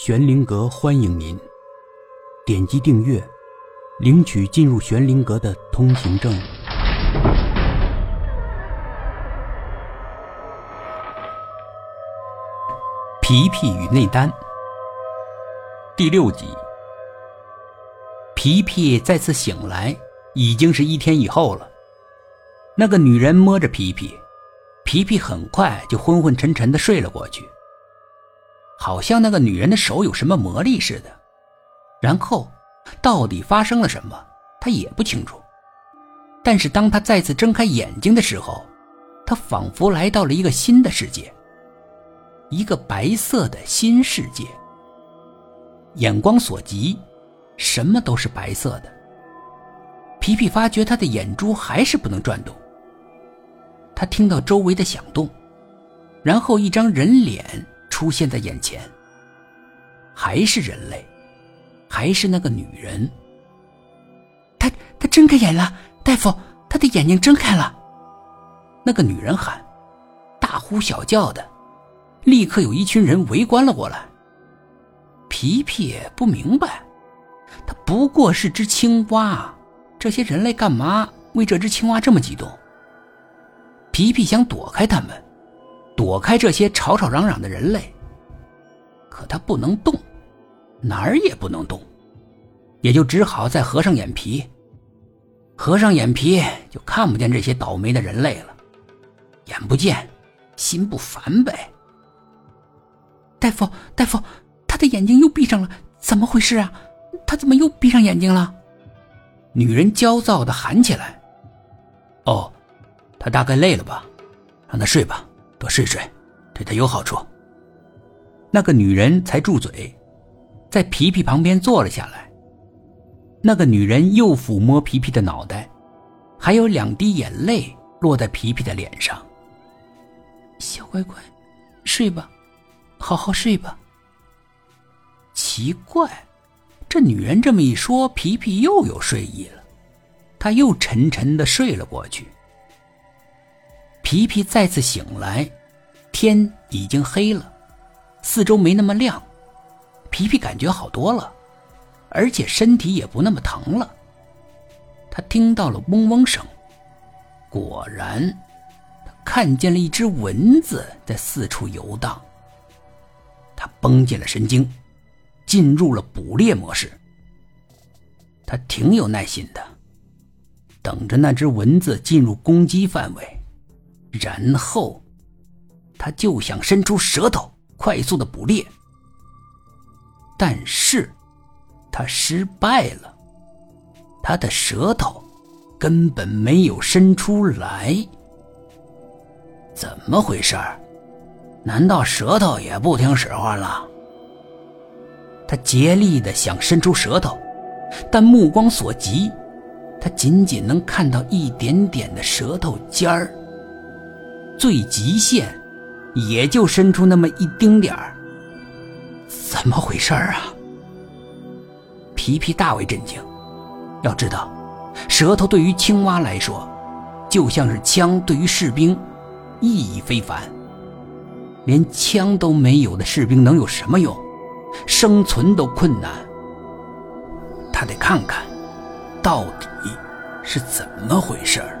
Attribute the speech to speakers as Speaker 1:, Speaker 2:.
Speaker 1: 玄灵阁欢迎您，点击订阅，领取进入玄灵阁的通行证。皮皮与内丹第六集。皮皮再次醒来，已经是一天以后了。那个女人摸着皮皮，皮皮很快就昏昏沉沉的睡了过去。好像那个女人的手有什么魔力似的，然后到底发生了什么，他也不清楚。但是当他再次睁开眼睛的时候，他仿佛来到了一个新的世界，一个白色的新世界。眼光所及，什么都是白色的。皮皮发觉他的眼珠还是不能转动。他听到周围的响动，然后一张人脸。出现在眼前，还是人类，还是那个女人。
Speaker 2: 她她睁开眼了，大夫，她的眼睛睁开了。
Speaker 1: 那个女人喊，大呼小叫的，立刻有一群人围观了过来。皮皮不明白，他不过是只青蛙，这些人类干嘛为这只青蛙这么激动？皮皮想躲开他们。躲开这些吵吵嚷嚷的人类，可他不能动，哪儿也不能动，也就只好再合上眼皮。合上眼皮就看不见这些倒霉的人类了，眼不见，心不烦呗。
Speaker 2: 大夫，大夫，他的眼睛又闭上了，怎么回事啊？他怎么又闭上眼睛了？
Speaker 1: 女人焦躁的喊起来：“哦，他大概累了吧，让他睡吧。”多睡睡，对他有好处。那个女人才住嘴，在皮皮旁边坐了下来。那个女人又抚摸皮皮的脑袋，还有两滴眼泪落在皮皮的脸上。
Speaker 2: 小乖乖，睡吧，好好睡吧。
Speaker 1: 奇怪，这女人这么一说，皮皮又有睡意了，他又沉沉的睡了过去。皮皮再次醒来，天已经黑了，四周没那么亮，皮皮感觉好多了，而且身体也不那么疼了。他听到了嗡嗡声，果然，他看见了一只蚊子在四处游荡。他绷紧了神经，进入了捕猎模式。他挺有耐心的，等着那只蚊子进入攻击范围。然后，他就想伸出舌头快速的捕猎，但是，他失败了。他的舌头根本没有伸出来。怎么回事？难道舌头也不听使唤了？他竭力的想伸出舌头，但目光所及，他仅仅能看到一点点的舌头尖儿。最极限，也就伸出那么一丁点儿。怎么回事儿啊？皮皮大为震惊。要知道，舌头对于青蛙来说，就像是枪对于士兵，意义非凡。连枪都没有的士兵能有什么用？生存都困难。他得看看，到底是怎么回事儿。